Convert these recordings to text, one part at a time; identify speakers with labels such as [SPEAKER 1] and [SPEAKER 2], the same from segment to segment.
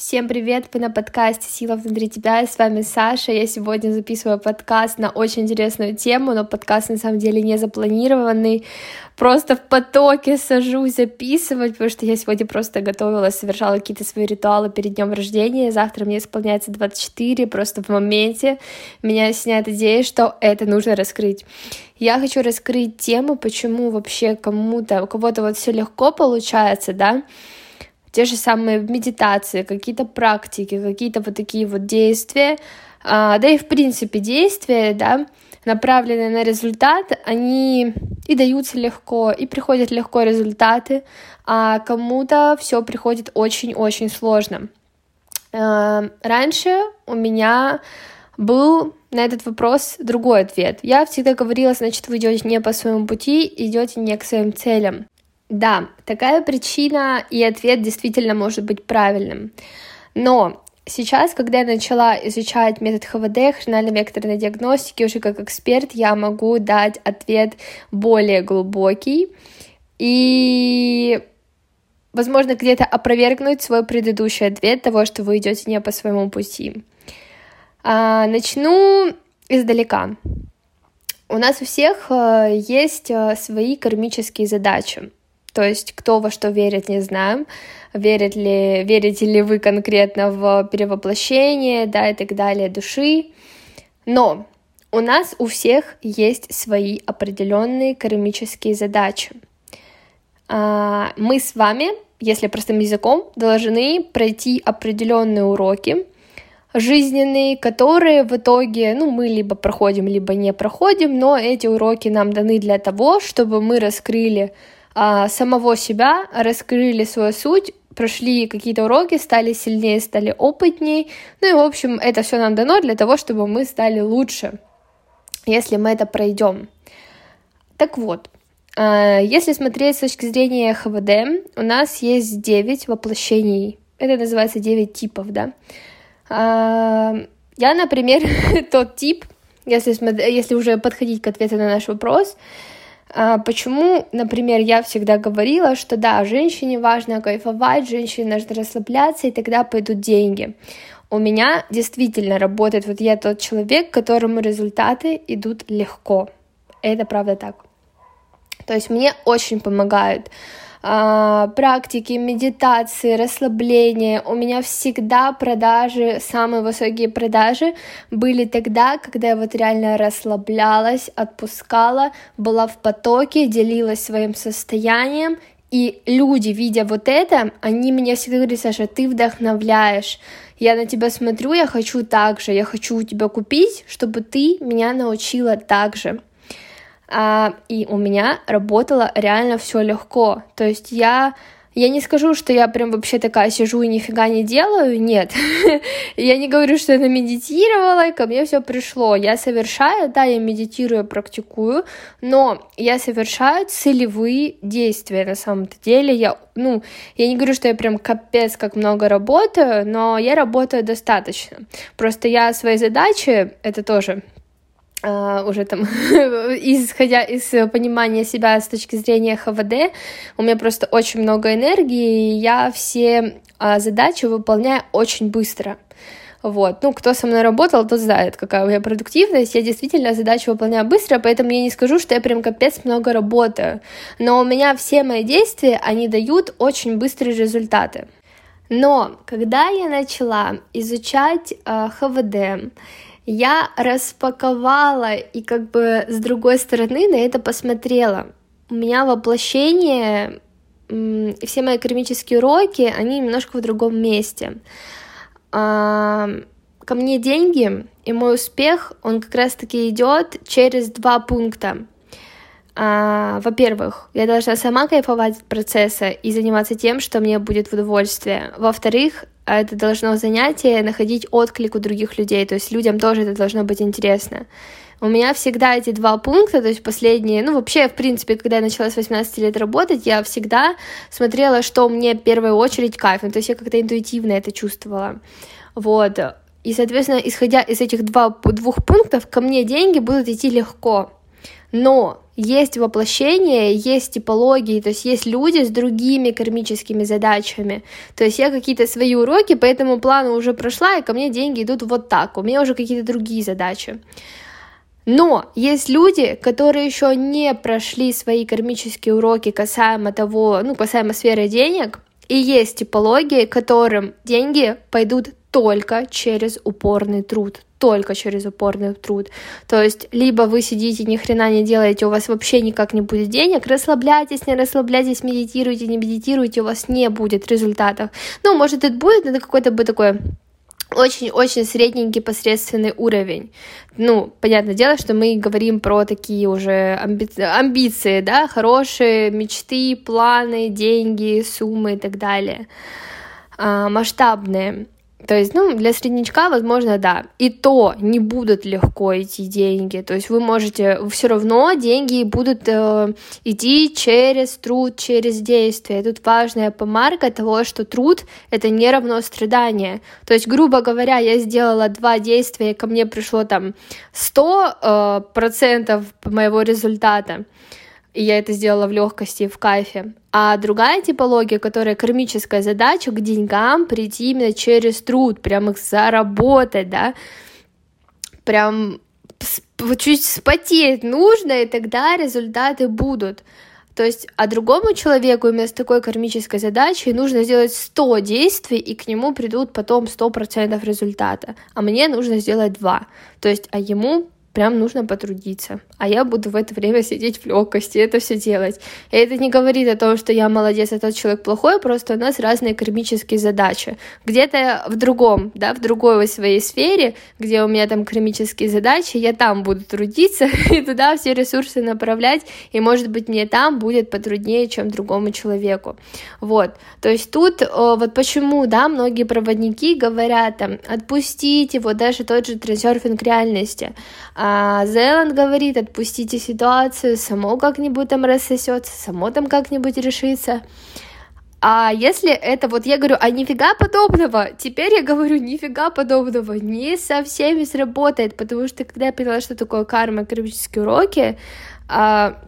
[SPEAKER 1] Всем привет! Вы на подкасте «Сила внутри тебя» с вами Саша. Я сегодня записываю подкаст на очень интересную тему, но подкаст на самом деле не запланированный. Просто в потоке сажусь записывать, потому что я сегодня просто готовилась, совершала какие-то свои ритуалы перед днем рождения. Завтра мне исполняется 24, просто в моменте меня осеняет идея, что это нужно раскрыть. Я хочу раскрыть тему, почему вообще кому-то, у кого-то вот все легко получается, да, те же самые медитации, какие-то практики, какие-то вот такие вот действия, а, да и в принципе действия, да, направленные на результат, они и даются легко, и приходят легко результаты, а кому-то все приходит очень-очень сложно. А, раньше у меня был на этот вопрос другой ответ. Я всегда говорила, значит, вы идете не по своему пути, идете не к своим целям. Да, такая причина и ответ действительно может быть правильным. Но сейчас, когда я начала изучать метод ХВД, хронально-векторной диагностики, уже как эксперт, я могу дать ответ более глубокий и, возможно, где-то опровергнуть свой предыдущий ответ того, что вы идете не по своему пути. А, начну издалека. У нас у всех э, есть э, свои кармические задачи. То есть кто во что верит, не знаем. Верит ли, верите ли вы конкретно в перевоплощение, да, и так далее, души. Но у нас у всех есть свои определенные кармические задачи. А, мы с вами, если простым языком, должны пройти определенные уроки, жизненные, которые в итоге, ну, мы либо проходим, либо не проходим, но эти уроки нам даны для того, чтобы мы раскрыли а, самого себя, раскрыли свою суть, прошли какие-то уроки, стали сильнее, стали опытнее. Ну и, в общем, это все нам дано для того, чтобы мы стали лучше, если мы это пройдем. Так вот, а, если смотреть с точки зрения ХВД, у нас есть 9 воплощений. Это называется 9 типов, да. А, я, например, тот тип, если, если уже подходить к ответу на наш вопрос, почему, например, я всегда говорила, что да, женщине важно кайфовать, женщине нужно расслабляться, и тогда пойдут деньги. У меня действительно работает, вот я тот человек, которому результаты идут легко. Это правда так. То есть мне очень помогают а, практики, медитации, расслабление. У меня всегда продажи, самые высокие продажи были тогда, когда я вот реально расслаблялась, отпускала, была в потоке, делилась своим состоянием, и люди, видя вот это, они меня всегда говорят, Саша, ты вдохновляешь. Я на тебя смотрю, я хочу так же, я хочу у тебя купить, чтобы ты меня научила так же а, и у меня работало реально все легко. То есть я я не скажу, что я прям вообще такая сижу и нифига не делаю, нет. я не говорю, что я намедитировала, и ко мне все пришло. Я совершаю, да, я медитирую, практикую, но я совершаю целевые действия на самом-то деле. Я, ну, я не говорю, что я прям капец как много работаю, но я работаю достаточно. Просто я свои задачи, это тоже уже там, исходя из понимания себя с точки зрения ХВД, у меня просто очень много энергии, и я все uh, задачи выполняю очень быстро. Вот, ну, кто со мной работал, тот знает, какая у меня продуктивность. Я действительно задачу выполняю быстро, поэтому я не скажу, что я прям капец много работаю. Но у меня все мои действия, они дают очень быстрые результаты. Но когда я начала изучать э, ХВД, я распаковала и как бы с другой стороны на это посмотрела. У меня воплощение, все мои кармические уроки, они немножко в другом месте. А, ко мне деньги и мой успех, он как раз-таки идет через два пункта. А, во-первых, я должна сама кайфовать от процесса и заниматься тем, что мне будет в удовольствие. Во-вторых, а это должно занятие находить отклик у других людей, то есть людям тоже это должно быть интересно. У меня всегда эти два пункта, то есть последние, ну вообще, в принципе, когда я начала с 18 лет работать, я всегда смотрела, что мне в первую очередь кайф, ну, то есть я как-то интуитивно это чувствовала. Вот. И, соответственно, исходя из этих два, двух пунктов, ко мне деньги будут идти легко. Но есть воплощение, есть типологии, то есть есть люди с другими кармическими задачами. То есть я какие-то свои уроки по этому плану уже прошла, и ко мне деньги идут вот так, у меня уже какие-то другие задачи. Но есть люди, которые еще не прошли свои кармические уроки касаемо того, ну, касаемо сферы денег, и есть типологии, которым деньги пойдут только через упорный труд, только через упорный труд. То есть, либо вы сидите, ни хрена не делаете, у вас вообще никак не будет денег, расслабляйтесь, не расслабляйтесь, медитируйте, не медитируйте, у вас не будет результатов. Ну, может, это будет, но это какой-то бы такой очень-очень средненький посредственный уровень. Ну, понятное дело, что мы говорим про такие уже амби... амбиции, да, хорошие мечты, планы, деньги, суммы и так далее, а, масштабные. То есть, ну, для среднячка, возможно, да. И то не будут легко идти деньги. То есть вы можете, все равно деньги будут э, идти через труд, через действие. Тут важная помарка того, что труд — это не равно страдание. То есть, грубо говоря, я сделала два действия, и ко мне пришло там 100% э, процентов моего результата и я это сделала в легкости, в кайфе. А другая типология, которая кармическая задача, к деньгам прийти именно через труд, прям их заработать, да, прям чуть спотеть нужно, и тогда результаты будут. То есть, а другому человеку именно с такой кармической задачей нужно сделать 100 действий, и к нему придут потом 100% результата. А мне нужно сделать 2. То есть, а ему прям нужно потрудиться. А я буду в это время сидеть в легкости, это все делать. И это не говорит о том, что я молодец, а тот человек плохой, просто у нас разные кармические задачи. Где-то в другом, да, в другой своей сфере, где у меня там кармические задачи, я там буду трудиться и туда все ресурсы направлять, и, может быть, мне там будет потруднее, чем другому человеку. Вот. То есть тут вот почему, да, многие проводники говорят там, отпустите, вот даже тот же трансерфинг реальности, а Зеланд говорит, отпустите ситуацию, само как-нибудь там рассосется, само там как-нибудь решится. А если это, вот я говорю, а нифига подобного, теперь я говорю, нифига подобного, не со всеми сработает, потому что когда я поняла, что такое карма, кармические уроки, а,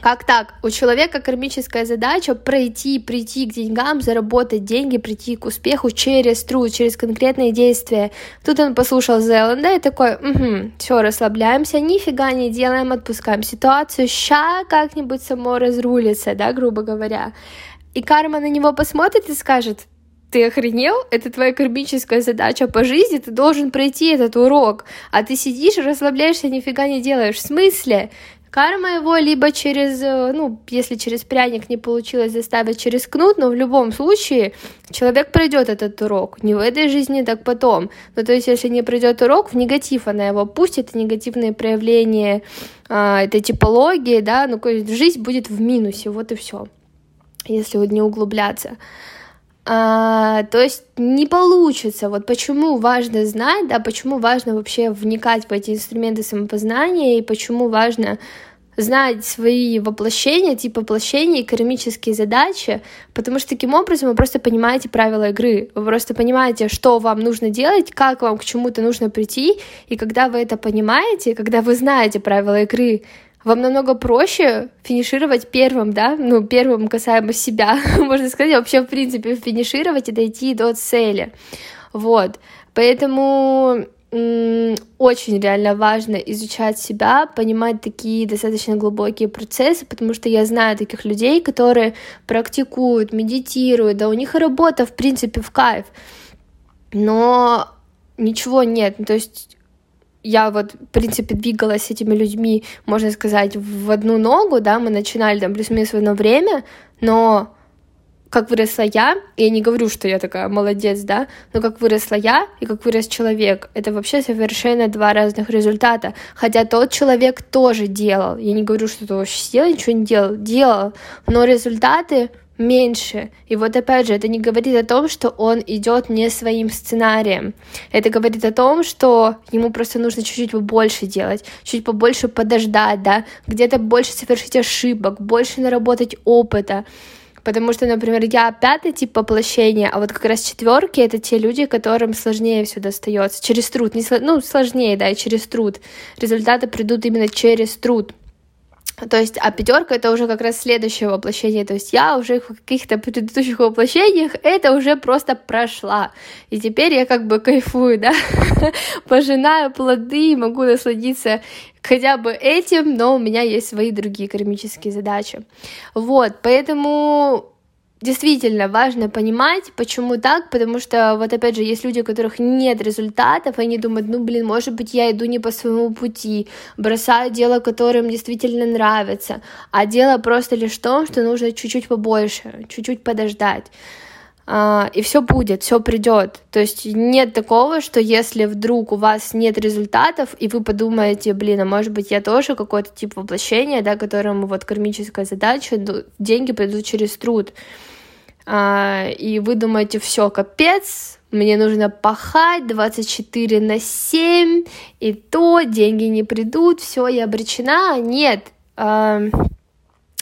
[SPEAKER 1] как так? У человека кармическая задача пройти, прийти к деньгам, заработать деньги, прийти к успеху через труд, через конкретные действия. Тут он послушал Зеланда и такой, угу, все, расслабляемся, нифига не делаем, отпускаем ситуацию, ща как-нибудь само разрулится, да, грубо говоря. И карма на него посмотрит и скажет, ты охренел? Это твоя кармическая задача по жизни, ты должен пройти этот урок, а ты сидишь расслабляешься, нифига не делаешь. В смысле? Карма его либо через, э, ну, если через пряник не получилось заставить через кнут, но в любом случае человек пройдет этот урок. Не в этой жизни, так потом. Ну, то есть, если не пройдет урок, в негатив она его пустит, негативные проявления а, этой типологии, да, ну, то есть жизнь будет в минусе, вот и все, если не углубляться. А, то есть не получится. Вот почему важно знать, да, почему важно вообще вникать в эти инструменты самопознания и почему важно знать свои воплощения, типа воплощения и кармические задачи, потому что таким образом вы просто понимаете правила игры, вы просто понимаете, что вам нужно делать, как вам к чему-то нужно прийти, и когда вы это понимаете, когда вы знаете правила игры, вам намного проще финишировать первым, да, ну, первым касаемо себя, можно сказать, вообще, в принципе, финишировать и дойти до цели, вот, поэтому очень реально важно изучать себя, понимать такие достаточно глубокие процессы, потому что я знаю таких людей, которые практикуют, медитируют, да у них и работа, в принципе, в кайф, но ничего нет, то есть я вот, в принципе, двигалась с этими людьми, можно сказать, в одну ногу, да, мы начинали там плюс-минус в одно время, но как выросла я, я не говорю, что я такая молодец, да, но как выросла я и как вырос человек, это вообще совершенно два разных результата. Хотя тот человек тоже делал. Я не говорю, что он вообще сидел, ничего не делал, делал, но результаты меньше. И вот опять же, это не говорит о том, что он идет не своим сценарием. Это говорит о том, что ему просто нужно чуть-чуть побольше делать, чуть побольше подождать, да, где-то больше совершить ошибок, больше наработать опыта. Потому что, например, я пятый тип воплощения, а вот как раз четверки это те люди, которым сложнее все достается. Через труд. Не, ну, сложнее, да, через труд. Результаты придут именно через труд. То есть, а пятерка это уже как раз следующее воплощение. То есть я уже в каких-то предыдущих воплощениях это уже просто прошла. И теперь я как бы кайфую, да, пожинаю плоды, могу насладиться хотя бы этим, но у меня есть свои другие кармические задачи. Вот, поэтому действительно важно понимать, почему так, потому что вот опять же есть люди, у которых нет результатов, и они думают, ну блин, может быть я иду не по своему пути, бросаю дело, которое им действительно нравится, а дело просто лишь в том, что нужно чуть-чуть побольше, чуть-чуть подождать. Uh, и все будет, все придет. То есть нет такого, что если вдруг у вас нет результатов, и вы подумаете, блин, а может быть я тоже какой-то тип воплощения, да, которому вот кармическая задача, деньги придут через труд. Uh, и вы думаете, все, капец, мне нужно пахать 24 на 7, и то деньги не придут, все, я обречена. Нет, uh,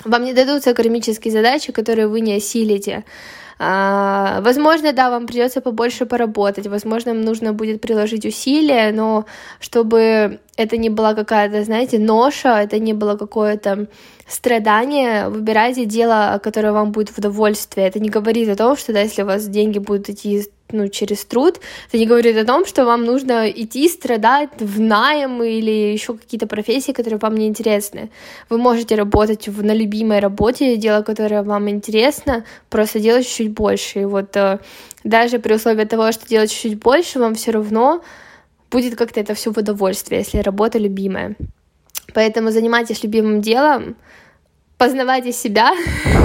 [SPEAKER 1] вам не дадутся кармические задачи, которые вы не осилите. А, возможно, да, вам придется побольше поработать, возможно, нужно будет приложить усилия, но чтобы это не была какая-то, знаете, ноша, это не было какое-то страдание, выбирайте дело, которое вам будет в удовольствие. Это не говорит о том, что да, если у вас деньги будут идти ну, через труд, это не говорит о том, что вам нужно идти страдать в найм или еще какие-то профессии, которые вам не интересны. Вы можете работать в, на любимой работе, дело, которое вам интересно, просто делать чуть-чуть больше. И вот э, даже при условии того, что делать чуть-чуть больше, вам все равно будет как-то это все в удовольствие, если работа любимая. Поэтому занимайтесь любимым делом, познавайте себя,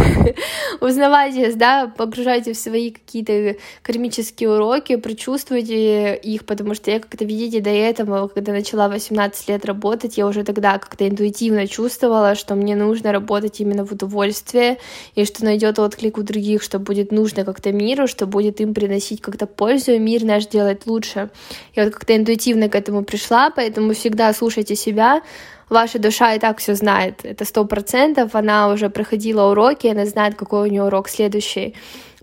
[SPEAKER 1] узнавайте, да, погружайте в свои какие-то кармические уроки, прочувствуйте их, потому что я как-то, видите, до этого, когда начала 18 лет работать, я уже тогда как-то интуитивно чувствовала, что мне нужно работать именно в удовольствие, и что найдет отклик у других, что будет нужно как-то миру, что будет им приносить как-то пользу, и мир наш делать лучше. Я вот как-то интуитивно к этому пришла, поэтому всегда слушайте себя, ваша душа и так все знает, это сто процентов, она уже проходила уроки, она знает, какой у нее урок следующий.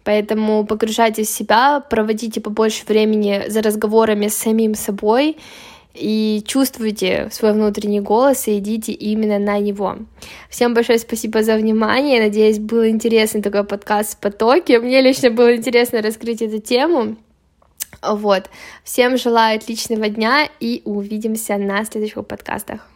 [SPEAKER 1] Поэтому погружайтесь в себя, проводите побольше времени за разговорами с самим собой и чувствуйте свой внутренний голос и идите именно на него. Всем большое спасибо за внимание. Надеюсь, был интересный такой подкаст в потоке. Мне лично было интересно раскрыть эту тему. Вот. Всем желаю отличного дня и увидимся на следующих подкастах.